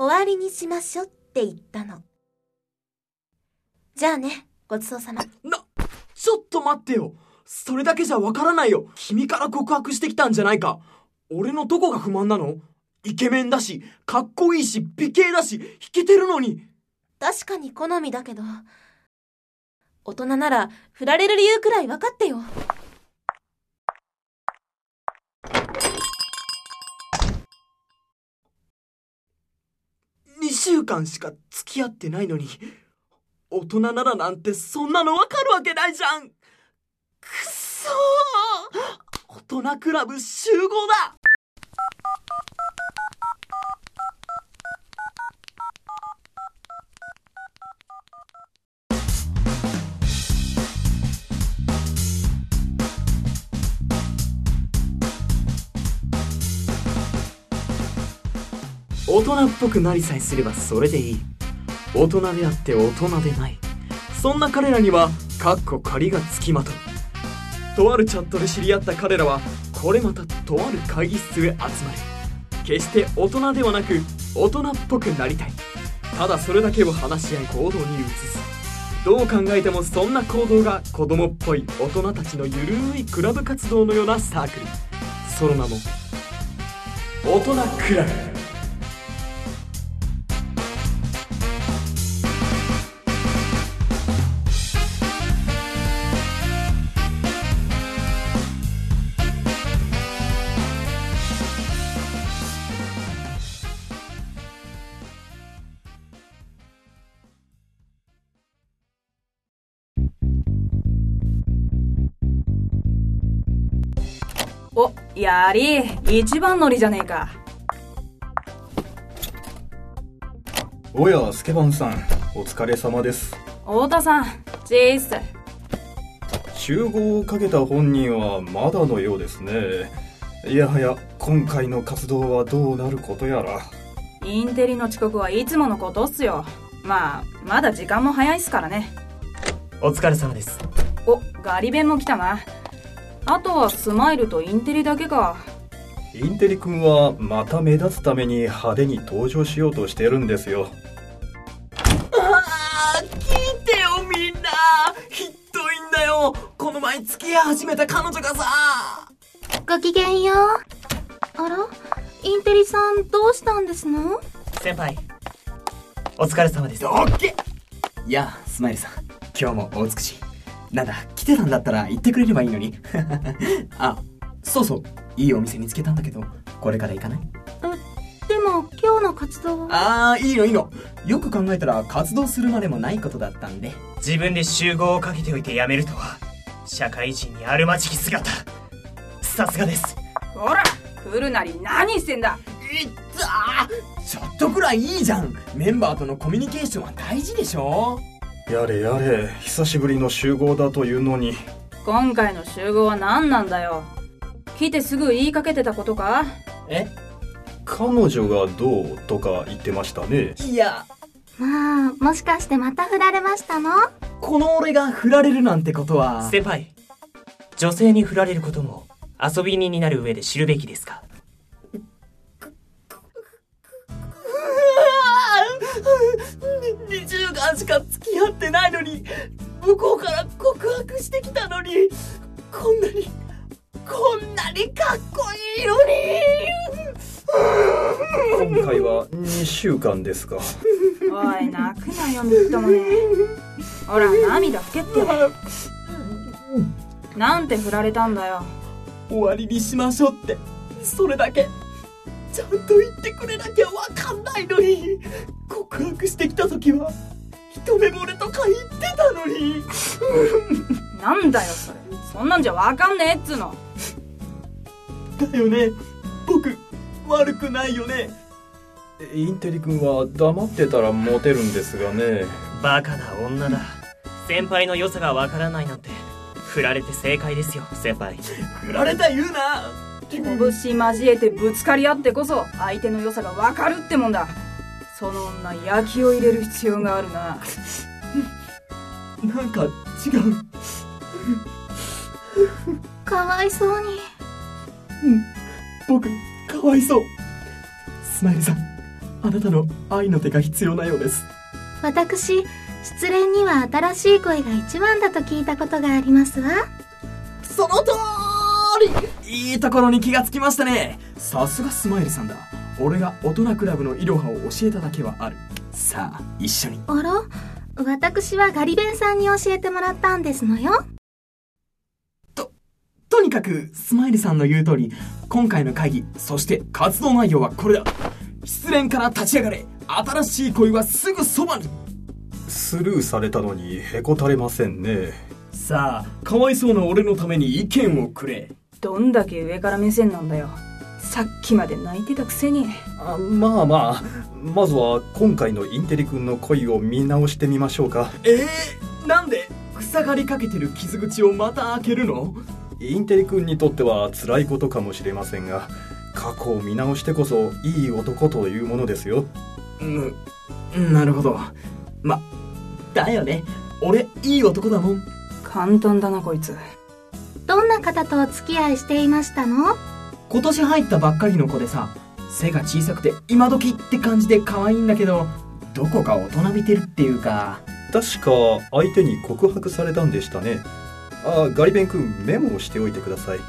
終わりにしましょうって言ったの。じゃあね、ごちそうさま。な、ちょっと待ってよ。それだけじゃわからないよ。君から告白してきたんじゃないか。俺のどこが不満なの？イケメンだし、かっこいいし、美形だし、弾けてるのに。確かに好みだけど、大人なら振られる理由くらい分かってよ。2週間しか付き合ってないのに、大人ならなんてそんなのわかるわけないじゃん。くっそー。大人クラブ集合だ。大人っぽくなりさえすればそれでいい。大人であって大人でない。そんな彼らにはかっこ仮がつきまとう。とあるチャットで知り合った彼らはこれまたとある会議室へ集まる。決して大人ではなく大人っぽくなりたい。ただそれだけを話し合い行動に移す。どう考えてもそんな行動が子供っぽい大人たちのゆるいクラブ活動のようなサークルその名も大人クラブ。やり、一番乗りじゃねえか。おや、スケバンさん、お疲れ様です。太田さん、チース。集合をかけた本人はまだのようですね。いやはや、今回の活動はどうなることやら。インテリの遅刻はいつものことっすよ。まあ、まだ時間も早いっすからね。お疲れ様ですお、ガリ弁も来たな。あとはスマイルとインテリだけか。インテリ君はまた目立つために派手に登場しようとしてるんですよ。あー聞いてよみんな。ひどいんだよ。この前付き合い始めた彼女がさ。ごきげんよう。あら？インテリさんどうしたんですの？先輩お疲れ様です。オッケいやスマイルさん今日もお美しいなんだ来てたんだったら言ってくれればいいのに。あそうそういいお店見つけたんだけどこれから行かない？でも今日の活動は？ああいいのいいの。よく考えたら活動するまでもないことだったんで。自分で集合をかけておいて辞めるとは社会人にあるまじき姿。さすがです。ほら、来るなり何してんだ？いったちょっとくらいいいじゃん。メンバーとのコミュニケーションは大事でしょ？やれやれ、久しぶりの集合だというのに。今回の集合は何なんだよ。来てすぐ言いかけてたことか？え？彼女がどうとか言ってましたね。いやまあ、もしかしてまた振られましたの？この俺が振られるなんてことは先輩女性に振られることも遊び人になる上で知るべきですか？2週間しか付き合ってないのに向こうから告白してきたのにこんなにこんなにかっこいいのに今回は2週間ですか。おい、泣くなよ、みっともね。ほら、涙拭けって。なんて振られたんだよ。終わりにしましょうってそれだけちゃんと言ってくれなきゃわかんないのに。告白してきた時は一目惚れとか言ってたのに。なんだよ、それ。そんなんじゃわかんねえっつうの。だよね。僕悪くないよね。インテリ君は黙ってたらモテるんですがね。バカな女だ。先輩の良さがわからないなんて。振られて正解ですよ先輩。振られた言うな拳交えてぶつかり合ってこそ相手の良さがわかるってもんだ。その女焼きを入れる必要があるな。なんか違うかわいそうに。僕かわいそうスマイルさんあなたの愛の手が必要なようです私失恋には新しい恋が一番だと聞いたことがありますわその通りいいところに気がつきましたね。さすがスマイルさんだ。俺が大人クラブのイロハを教えただけはある。さあ一緒に。あら？私はガリベンさんに教えてもらったんですのよ。とにかくスマイルさんの言う通り今回の会議そして活動内容はこれだ。失恋から立ち上がれ。新しい恋はすぐそばに。スルーされたのにへこたれませんね。さあかわいそうな俺のために意見をくれどんだけ上から目線なんだよ。さっきまで泣いてたくせに。あまあまあ。まずは今回のインテリ君の恋を見直してみましょうか。えー、なんで塞がりかけてる傷口をまた開けるの？インテリ君にとっては辛いことかもしれませんが過去を見直してこそいい男というものですよ。うんなるほど。まだよね。俺いい男だもん。簡単だなこいつどんな方とお付き合いしていましたの？今年入ったばっかりの子でさ背が小さくて今時って感じで可愛いんだけどどこか大人びてるっていうか。確か相手に告白されたんでしたね。あガリベン君メモをしておいてください。うん。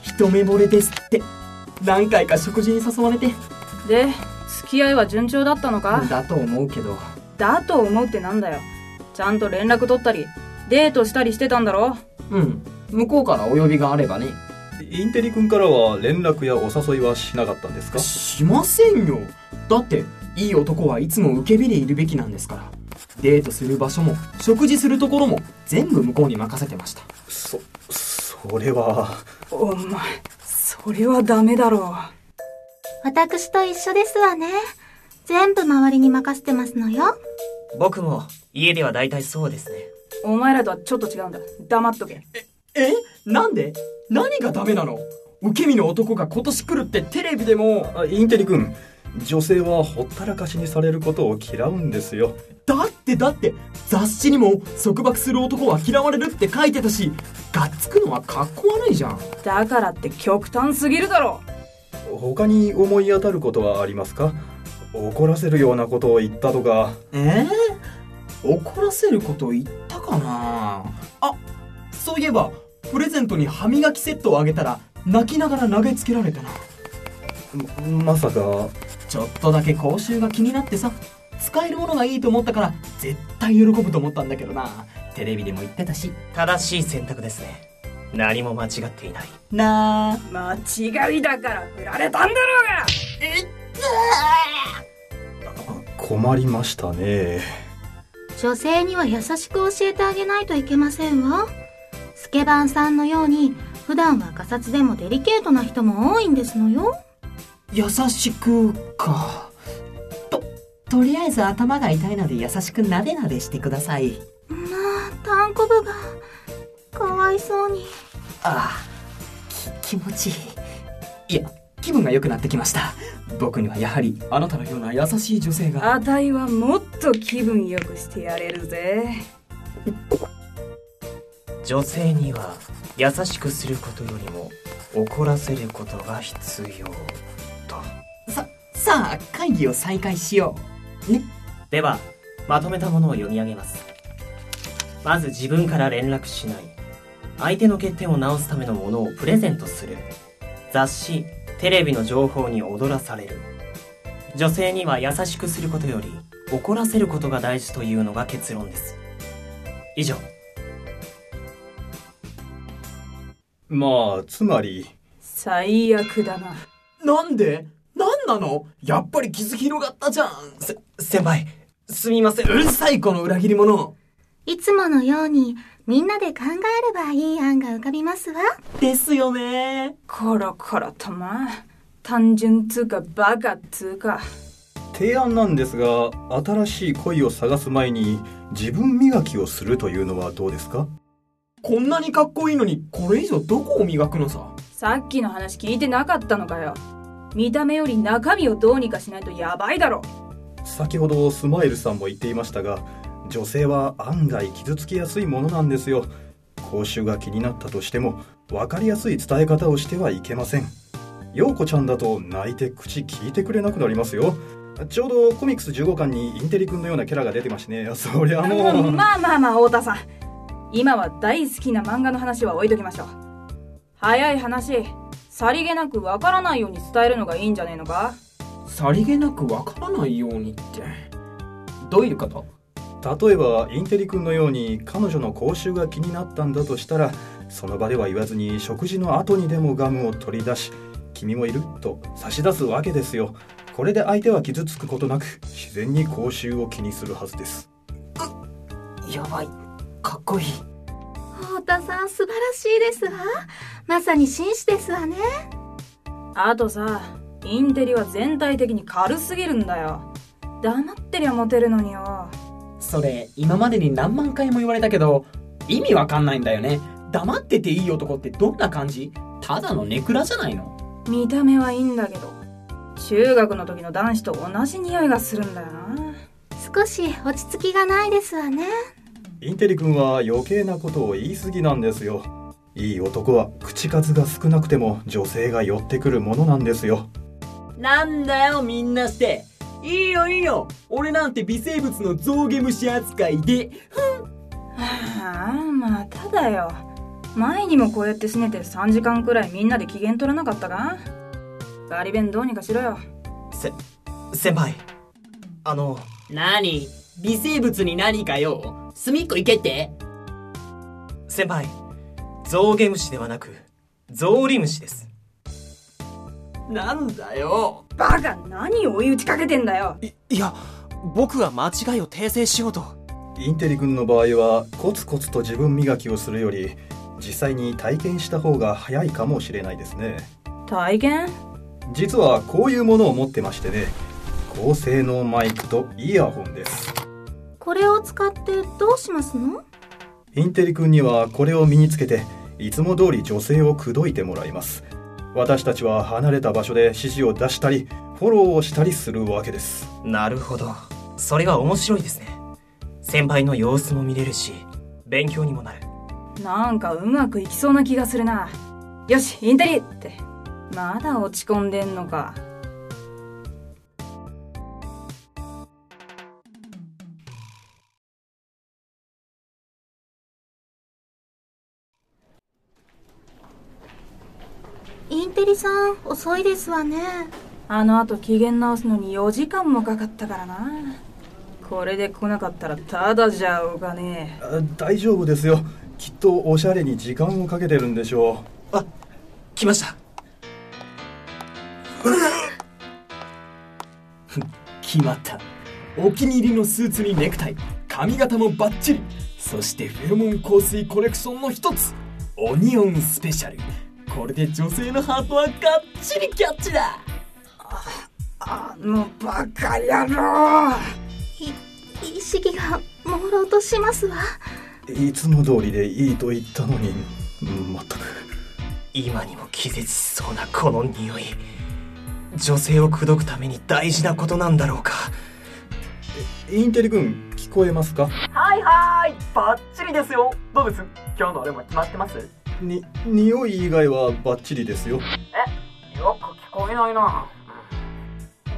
一目惚れですって。何回か食事に誘われて。で付き合いは順調だったのか？だと思うけど。だと思うってなんだよ。ちゃんと連絡取ったりデートしたりしてたんだろうん。向こうからお呼びがあればね。インテリ君からは連絡やお誘いはしなかったんですか？しませんよ。だっていい男はいつも受け身でいるべきなんですから。デートする場所も食事するところも全部向こうに任せてました。そそれは。お前それはダメだろ私と一緒ですわね。全部周りに任せてますのよ。僕も家では大体そうですねお前らとはちょっと違うんだ。黙っとけ。えなんで？何がダメなの？受け身の男が今年来るってテレビでも。あインテリ君女性はほったらかしにされることを嫌うんですよ。だってだって雑誌にも束縛する男は嫌われるって書いてたしがっつくのはかっこ悪いじゃん。だからって極端すぎるだろ。他に思い当たることはありますか？怒らせるようなことを言ったとか。え？ー、怒らせること言ったかな？あそういえばプレゼントに歯磨きセットをあげたら泣きながら投げつけられたな。ままさか。ちょっとだけ口臭が気になってさ使えるものがいいと思ったから絶対喜ぶと思ったんだけどな。テレビでも言ってたし正しい選択ですね。何も間違っていない。なあ。間違いだから振られたんだろうが。困りましたね女性には優しく教えてあげないといけませんわ。スケバンさんのように普段はガサツでもデリケートな人も多いんですのよ。優しくか。ととりあえず頭が痛いので優しくなでなでしてください。まあタンコブがかわいそうに。ああき気持ちいい。いや気分が良くなってきました僕にはやはりあなたのような優しい女性が。あたいはもっと気分良くしてやれるぜ。女性には優しくすることよりも怒らせることが必要と。ささあ会議を再開しよう。ね。ではまとめたものを読み上げます。まず自分から連絡しない。相手の欠点を直すためのものをプレゼントする。雑誌テレビの情報に踊らされる。女性には優しくすることより怒らせることが大事というのが結論です。以上。まあつまり。最悪だな。なんで？なんなの？やっぱり傷広がったじゃん。せ先輩すみません。うるさいこの裏切り者いつものようにみんなで考えればいい案が浮かびますわ。ですよね。コロコロとまあ単純つうかバカっつうか。提案なんですが新しい恋を探す前に自分磨きをするというのはどうですか？こんなにかっこいいのにこれ以上どこを磨くのさ？さっきの話聞いてなかったのかよ。見た目より中身をどうにかしないとヤバいだろ。先ほどスマイルさんも言っていましたが女性は案外傷つきやすいものなんですよ。口臭が気になったとしても分かりやすい伝え方をしてはいけません。陽子ちゃんだと泣いて口聞いてくれなくなりますよ。ちょうどコミックス15巻にインテリ君のようなキャラが出てましてね。そりゃもう。まあまあまあ太田さん。今は大好きな漫画の話は置いときましょう。早い話。さりげなくわからないように伝えるのがいいんじゃねえのか？さりげなくわからないようにって。どういうこと？例えばインテリ君のように彼女の口臭が気になったんだとしたらその場では言わずに食事の後にでもガムを取り出し「君もいる?」と差し出すわけですよ。これで相手は傷つくことなく自然に口臭を気にするはずです。やばい。かっこいい。太田さん素晴らしいですわ。まさに紳士ですわね。あとさインテリは全体的に軽すぎるんだよ。黙ってりゃモテるのによそれ今までに何万回も言われたけど意味わかんないんだよね。黙ってていい男ってどんな感じ？ただのネクラじゃないの。見た目はいいんだけど中学の時の男子と同じ匂いがするんだよな。少し落ち着きがないですわね。インテリ君は余計なことを言い過ぎなんですよ。いい男は口数が少なくても女性が寄ってくるものなんですよ。なんだよみんなしていいよいいよ。俺なんて微生物の象牙虫扱いで。ああまただよ。前にもこうやって拗ねて3時間くらいみんなで機嫌取らなかったか？ガリ弁どうにかしろよ。せ先輩。あの何？微生物に何かよ？隅っこ行けって？先輩象牙虫ではなくゾウリムシですなんだよ。バカ何を追い打ちかけてんだよ。いいや僕が間違いを訂正しようと。インテリ君の場合はコツコツと自分磨きをするより実際に体験した方が早いかもしれないですね。体験？実はこういうものを持ってましてね高性能マイクとイヤホンです。これを使ってどうしますの？インテリ君にはこれを身につけていつも通り女性を口説いてもらいます私たちは離れた場所で指示を出したりフォローをしたりするわけです。なるほど。それは面白いですね。先輩の様子も見れるし勉強にもなる。なんかうまくいきそうな気がするな。よしインテリって。まだ落ち込んでんのかさん遅いですわね。あの後機嫌直すのに4時間もかかったからな。これで来なかったらただじゃおかねあ大丈夫ですよ。きっとおしゃれに時間をかけてるんでしょあ来ました。決まった。お気に入りのスーツにネクタイ。髪型もバッチリ。そしてフェロモン香水コレクションの一つ。オニオンスペシャルこれで女性のハートはがっちりキャッチだ。あのバカ野郎。意識が朦朧としますわ。ういつも通りでいいと言ったのにまったく。今にも気絶しそうなこの匂い。女性を口説くために大事なことなんだろうか。インテリ君聞こえますか？はいはい。バッチリですよ。どうです？今日の俺も決まってます？に匂い以外はバッチリですよ。よく聞こえないな。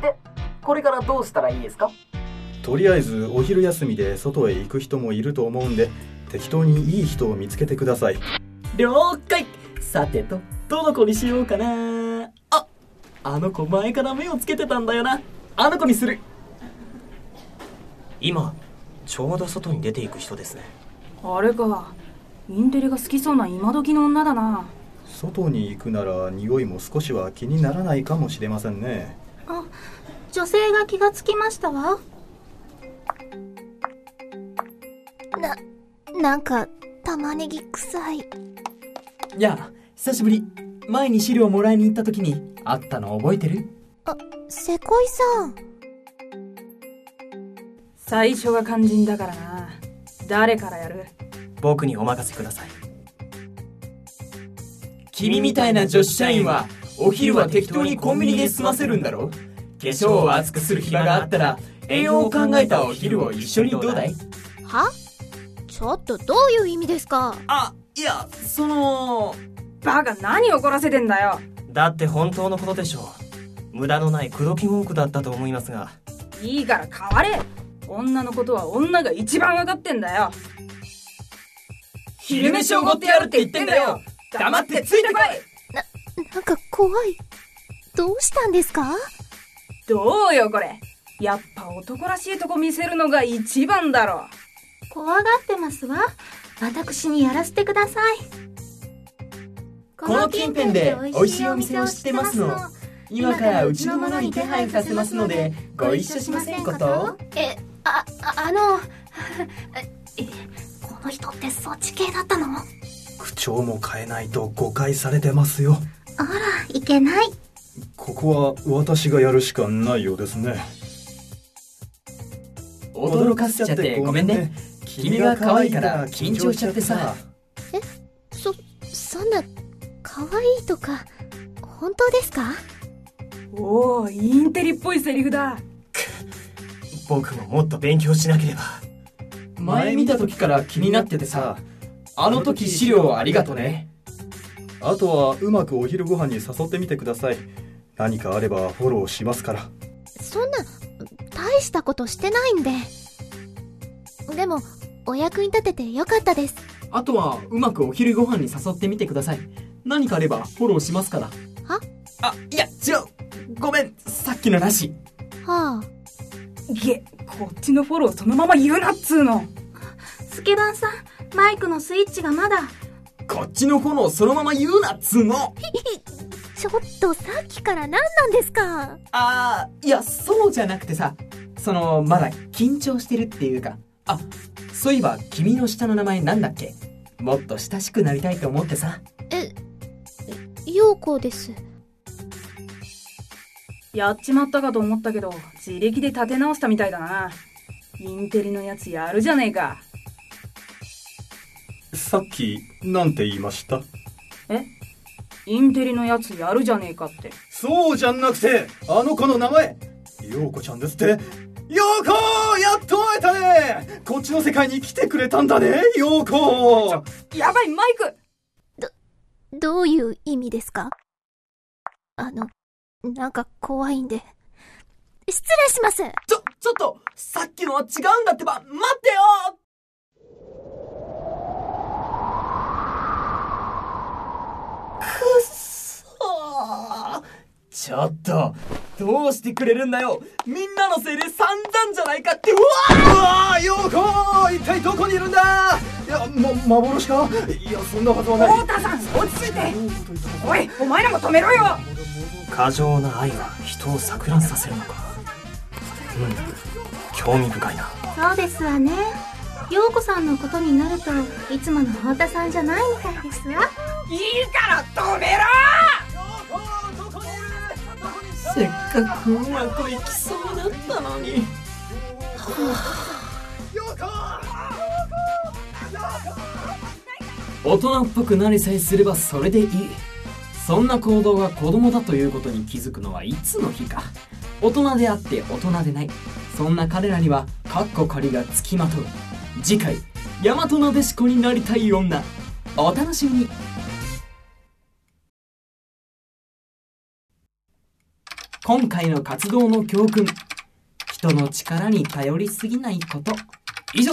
でこれからどうしたらいいですか？とりあえずお昼休みで外へ行く人もいると思うんで適当にいい人を見つけてください。了解。さてとどの子にしようかな。ああの子前から目をつけてたんだよな。あの子にする。今ちょうど外に出ていく人ですね。あれかインテリが好きそうな今時の女だな。外に行くなら匂いも少しは気にならないかもしれませんね。あ女性が気がつきましたわ。な、なんか、玉ねぎ臭い。やあ久しぶり。前に資料もらいに行った時に会ったの覚えてる？せこいさん。最初が肝心だからな。誰からやる？僕にお任せください。君みたいな女子社員はお昼は適当にコンビニで済ませるんだろ化粧を熱くする暇があったら栄養を考えたお昼を一緒にどうだい？は？ちょっとどういう意味ですか？あいやそのバカ何怒らせてんだよ。だって本当のことでしょう。無駄のない口説き文句だったと思いますが。いいから変われ。女のことは女が一番分かってんだよ昼飯おごってやるって言ってんだよ。黙ってついてこい。なんか怖い。どうしたんですか？どうよこれ。やっぱ男らしいとこ見せるのが一番だろ。怖がってますわ。私にやらせてください。この近辺で美味しいお店を知ってますの。今からうちの者に手配させますのでご一緒しませんこと。え、あ、ああの、え、この人ってそっち系だったの？口調も変えないと誤解されてますよ。あら、いけない。ここは私がやるしかないようですね。驚かせちゃってごめんね。君が可愛いから緊張しちゃってさ。そ、そんな、可愛いとか、本当ですか？おおインテリっぽいセリフだ。僕ももっと勉強しなければ前見た時から気になっててさあの時資料ありがとね。あとはうまくお昼ご飯に誘ってみてください。何かあればフォローしますから。そんな、大したことしてないんで。でも、お役に立ててよかったです。あとはうまくお昼ご飯に誘ってみてください。何かあればフォローしますから。は？あいや違う。ごめん。さっきのなし。はあ。げこっちのフォローそのまま言うなっつうの。スケバンさん、マイクのスイッチがまだ。こっちのフォローそのまま言うなっつうの。ちょっとさっきから何なんですか？あーいやそうじゃなくてさそのまだ緊張してるっていうか。あそういえば君の下の名前なんだっけ？もっと親しくなりたいと思ってさ。え、陽子です。やっちまったかと思ったけど自力で立て直したみたいだな。インテリのやつやるじゃねえか。さっきなんて言いました？え？インテリのやつやるじゃねえかって。そうじゃなくてあの子の名前陽子ちゃんですって。陽子やっと会えたね。こっちの世界に来てくれたんだね陽子。やばいマイク。どういう意味ですか？あの、なんか怖いんで。失礼します。ちょちょっとさっきのは違うんだってば。待ってよ。くちょっとどうしてくれるんだよ。みんなのせいで散々じゃないかって。うわうわー陽子一体どこにいるんだ？いや、ま、幻か？いや、そんなはずはない。太田さん落ち着いて。おいお前らも止めろよ。過剰な愛は人を錯乱させるのか。うん興味深いな。そうですわね。陽子さんのことになると、いつもの太田さんじゃないみたいですわ。いいから止めろせっかくうまくいきそうだったのに。大人っぽくなりさえすればそれでいい。そんな行動が子供だということに気づくのはいつの日か。大人であって大人でない。そんな彼らにはカッコ仮がつきまとう。次回大和なでしこになりたい女。お楽しみに。今回の活動の教訓。人の力に頼りすぎないこと。以上。